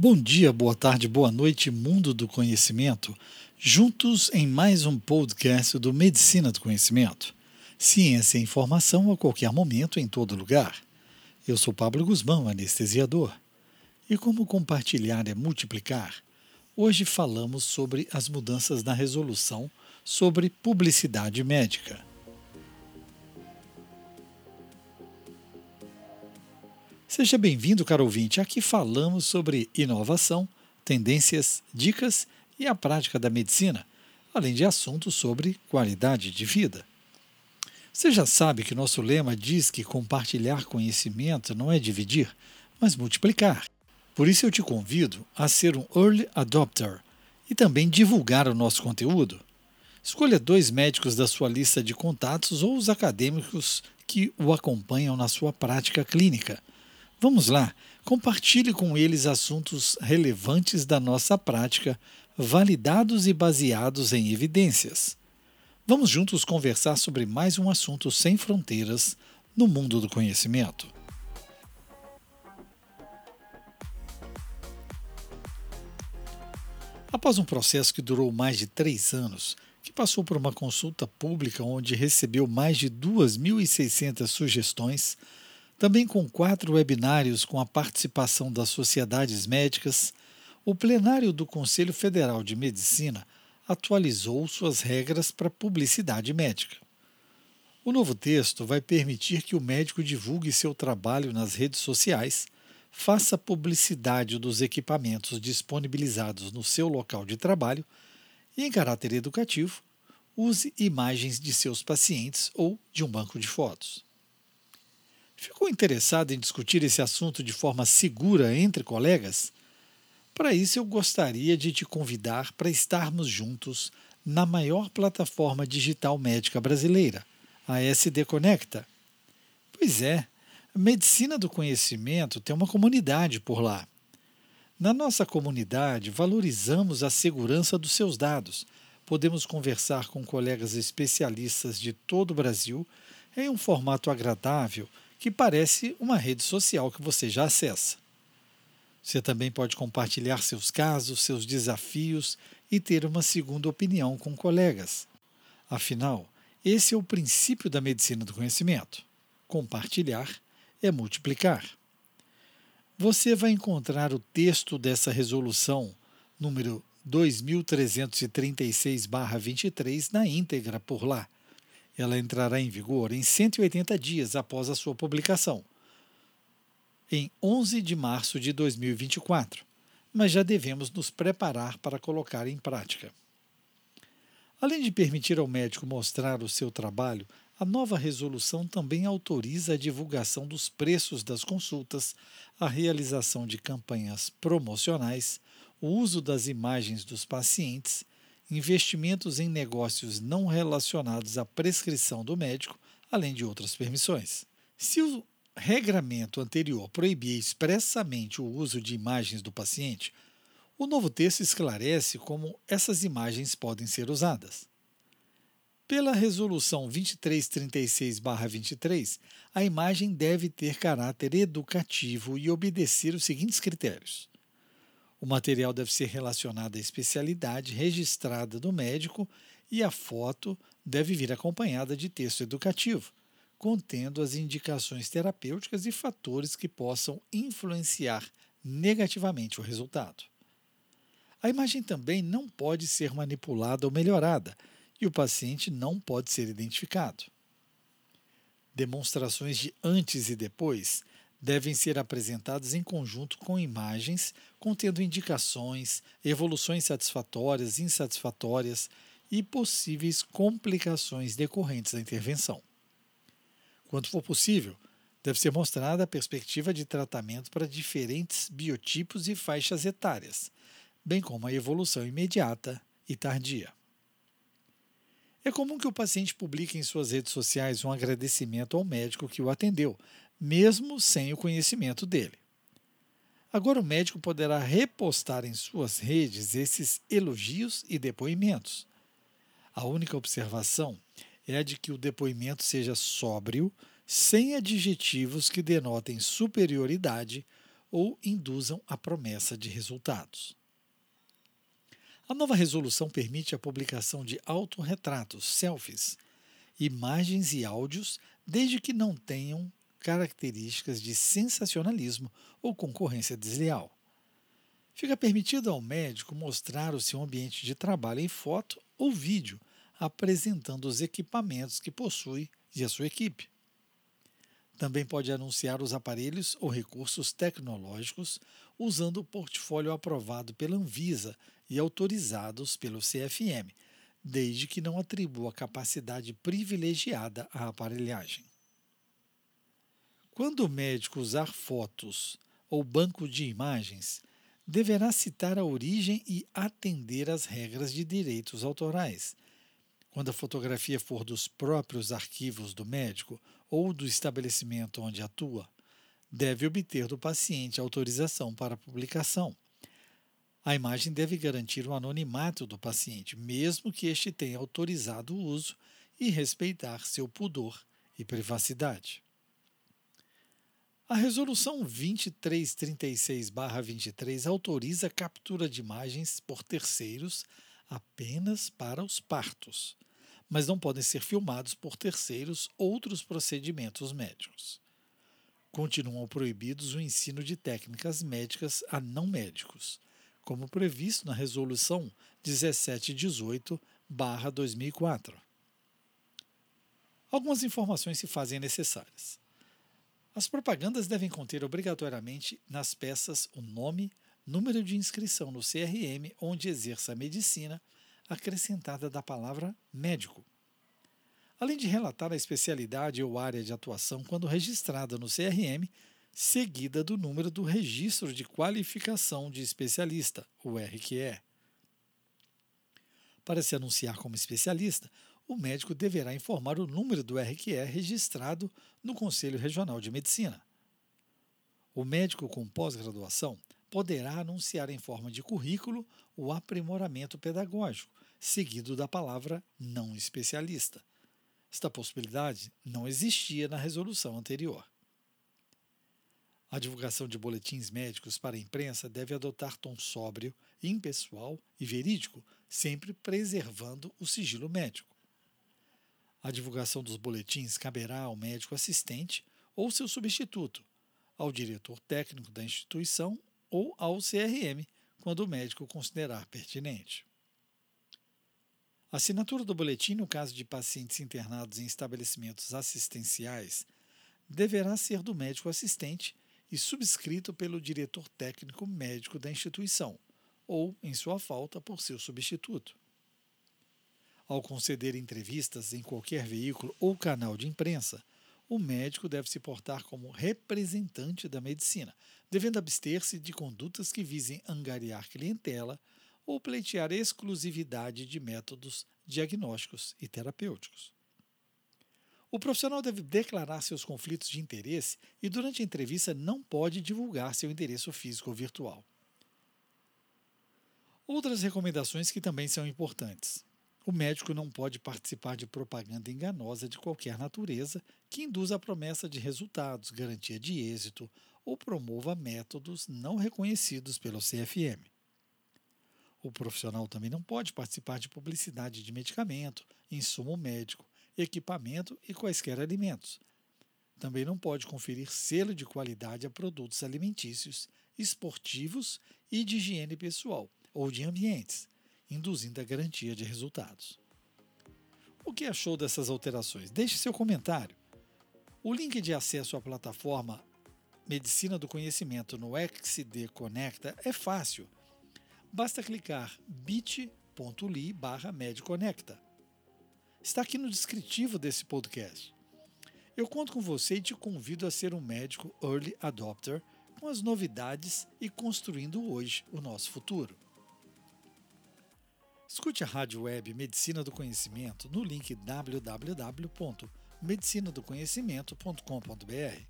Bom dia, boa tarde, boa noite, mundo do conhecimento, juntos em mais um podcast do Medicina do Conhecimento. Ciência e informação a qualquer momento, em todo lugar. Eu sou Pablo Guzmão, anestesiador. E como compartilhar é multiplicar, hoje falamos sobre as mudanças na resolução sobre publicidade médica. Seja bem-vindo, caro ouvinte. Aqui falamos sobre inovação, tendências, dicas e a prática da medicina, além de assuntos sobre qualidade de vida. Você já sabe que nosso lema diz que compartilhar conhecimento não é dividir, mas multiplicar. Por isso eu te convido a ser um early adopter e também divulgar o nosso conteúdo. Escolha dois médicos da sua lista de contatos ou os acadêmicos que o acompanham na sua prática clínica Vamos lá, compartilhe com eles assuntos relevantes da nossa prática, validados e baseados em evidências. Vamos juntos conversar sobre mais um assunto sem fronteiras no mundo do conhecimento. Após um processo que durou mais de três anos, que passou por uma consulta pública onde recebeu mais de 2.600 sugestões, também com quatro webinários com a participação das sociedades médicas, o plenário do Conselho Federal de Medicina atualizou suas regras para publicidade médica. O novo texto vai permitir que o médico divulgue seu trabalho nas redes sociais, faça publicidade dos equipamentos disponibilizados no seu local de trabalho e, em caráter educativo, use imagens de seus pacientes ou de um banco de fotos. Ficou interessado em discutir esse assunto de forma segura entre colegas? Para isso, eu gostaria de te convidar para estarmos juntos na maior plataforma digital médica brasileira, a SD Conecta. Pois é, medicina do conhecimento tem uma comunidade por lá. Na nossa comunidade, valorizamos a segurança dos seus dados. Podemos conversar com colegas especialistas de todo o Brasil em um formato agradável que parece uma rede social que você já acessa. Você também pode compartilhar seus casos, seus desafios e ter uma segunda opinião com colegas. Afinal, esse é o princípio da medicina do conhecimento. Compartilhar é multiplicar. Você vai encontrar o texto dessa resolução, número 2336-23, na íntegra por lá ela entrará em vigor em 180 dias após a sua publicação, em 11 de março de 2024, mas já devemos nos preparar para colocar em prática. Além de permitir ao médico mostrar o seu trabalho, a nova resolução também autoriza a divulgação dos preços das consultas, a realização de campanhas promocionais, o uso das imagens dos pacientes investimentos em negócios não relacionados à prescrição do médico, além de outras permissões. Se o regramento anterior proibia expressamente o uso de imagens do paciente, o novo texto esclarece como essas imagens podem ser usadas. Pela Resolução 2336-23, a imagem deve ter caráter educativo e obedecer os seguintes critérios: o material deve ser relacionado à especialidade registrada do médico e a foto deve vir acompanhada de texto educativo, contendo as indicações terapêuticas e fatores que possam influenciar negativamente o resultado. A imagem também não pode ser manipulada ou melhorada e o paciente não pode ser identificado. Demonstrações de antes e depois devem ser apresentadas em conjunto com imagens contendo indicações, evoluções satisfatórias, insatisfatórias e possíveis complicações decorrentes da intervenção. Quando for possível, deve ser mostrada a perspectiva de tratamento para diferentes biotipos e faixas etárias, bem como a evolução imediata e tardia. É comum que o paciente publique em suas redes sociais um agradecimento ao médico que o atendeu, mesmo sem o conhecimento dele. Agora o médico poderá repostar em suas redes esses elogios e depoimentos. A única observação é a de que o depoimento seja sóbrio, sem adjetivos que denotem superioridade ou induzam a promessa de resultados. A nova resolução permite a publicação de autorretratos, selfies, imagens e áudios, desde que não tenham características de sensacionalismo ou concorrência desleal. Fica permitido ao médico mostrar o seu ambiente de trabalho em foto ou vídeo, apresentando os equipamentos que possui e a sua equipe. Também pode anunciar os aparelhos ou recursos tecnológicos usando o portfólio aprovado pela Anvisa e autorizados pelo CFM, desde que não atribua capacidade privilegiada à aparelhagem. Quando o médico usar fotos ou banco de imagens, deverá citar a origem e atender às regras de direitos autorais quando a fotografia for dos próprios arquivos do médico ou do estabelecimento onde atua, deve obter do paciente autorização para publicação. A imagem deve garantir o anonimato do paciente, mesmo que este tenha autorizado o uso, e respeitar seu pudor e privacidade. A Resolução 2336-23 autoriza a captura de imagens por terceiros apenas para os partos mas não podem ser filmados por terceiros outros procedimentos médicos. Continuam proibidos o ensino de técnicas médicas a não médicos, como previsto na Resolução 1718-2004. Algumas informações se fazem necessárias. As propagandas devem conter obrigatoriamente nas peças o nome, número de inscrição no CRM onde exerça a medicina acrescentada da palavra médico. Além de relatar a especialidade ou área de atuação quando registrada no CRM, seguida do número do Registro de Qualificação de Especialista, o RQE. Para se anunciar como especialista, o médico deverá informar o número do RQE registrado no Conselho Regional de Medicina. O médico com pós-graduação poderá anunciar em forma de currículo o aprimoramento pedagógico, seguido da palavra não especialista. Esta possibilidade não existia na resolução anterior. A divulgação de boletins médicos para a imprensa deve adotar tom sóbrio, impessoal e verídico, sempre preservando o sigilo médico. A divulgação dos boletins caberá ao médico assistente ou seu substituto, ao diretor técnico da instituição ou ao CRM, quando o médico considerar pertinente. A assinatura do boletim, no caso de pacientes internados em estabelecimentos assistenciais, deverá ser do médico assistente e subscrito pelo diretor técnico médico da instituição, ou, em sua falta, por seu substituto. Ao conceder entrevistas em qualquer veículo ou canal de imprensa, o médico deve se portar como representante da medicina, devendo abster-se de condutas que visem angariar clientela ou pleitear exclusividade de métodos diagnósticos e terapêuticos. O profissional deve declarar seus conflitos de interesse e, durante a entrevista, não pode divulgar seu endereço físico ou virtual. Outras recomendações que também são importantes. O médico não pode participar de propaganda enganosa de qualquer natureza que induza a promessa de resultados, garantia de êxito ou promova métodos não reconhecidos pelo CFM. O profissional também não pode participar de publicidade de medicamento, insumo médico, equipamento e quaisquer alimentos. Também não pode conferir selo de qualidade a produtos alimentícios, esportivos e de higiene pessoal ou de ambientes induzindo a garantia de resultados. O que achou dessas alterações? Deixe seu comentário. O link de acesso à plataforma Medicina do Conhecimento no XD Conecta é fácil. Basta clicar bit.ly barra Medconecta. Está aqui no descritivo desse podcast. Eu conto com você e te convido a ser um médico early adopter com as novidades e construindo hoje o nosso futuro. Escute a rádio web Medicina do Conhecimento no link www.medicinadoconhecimento.com.br.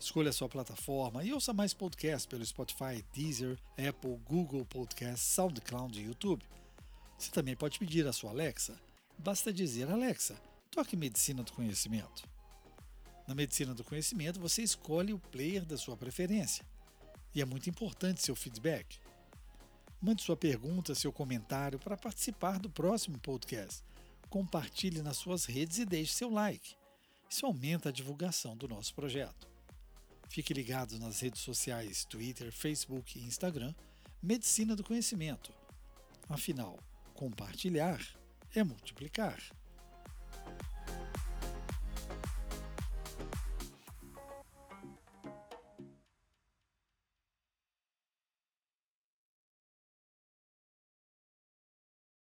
Escolha sua plataforma e ouça mais podcasts pelo Spotify, Deezer, Apple, Google Podcasts, SoundCloud e YouTube. Você também pode pedir a sua Alexa. Basta dizer Alexa, toque Medicina do Conhecimento. Na Medicina do Conhecimento, você escolhe o player da sua preferência. e é muito importante seu feedback. Mande sua pergunta, seu comentário para participar do próximo podcast. Compartilhe nas suas redes e deixe seu like. Isso aumenta a divulgação do nosso projeto. Fique ligado nas redes sociais Twitter, Facebook e Instagram Medicina do Conhecimento. Afinal, compartilhar é multiplicar.